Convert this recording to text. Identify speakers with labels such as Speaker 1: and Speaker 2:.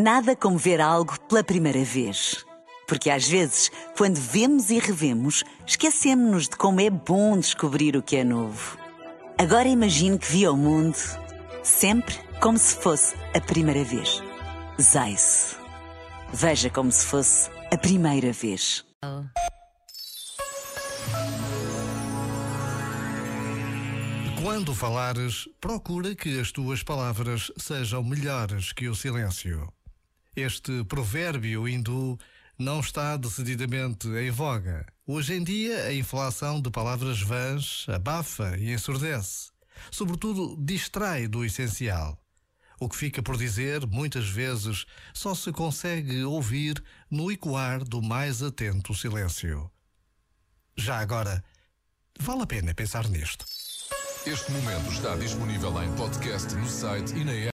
Speaker 1: Nada como ver algo pela primeira vez. Porque às vezes, quando vemos e revemos, esquecemos-nos de como é bom descobrir o que é novo. Agora imagine que viu o mundo sempre como se fosse a primeira vez. Zais. Veja como se fosse a primeira vez.
Speaker 2: Quando falares, procura que as tuas palavras sejam melhores que o silêncio. Este provérbio hindu não está decididamente em voga. Hoje em dia, a inflação de palavras vãs abafa e ensurdece. Sobretudo, distrai do essencial. O que fica por dizer, muitas vezes, só se consegue ouvir no ecoar do mais atento silêncio. Já agora, vale a pena pensar nisto.
Speaker 3: Este momento está disponível em podcast no site e na app.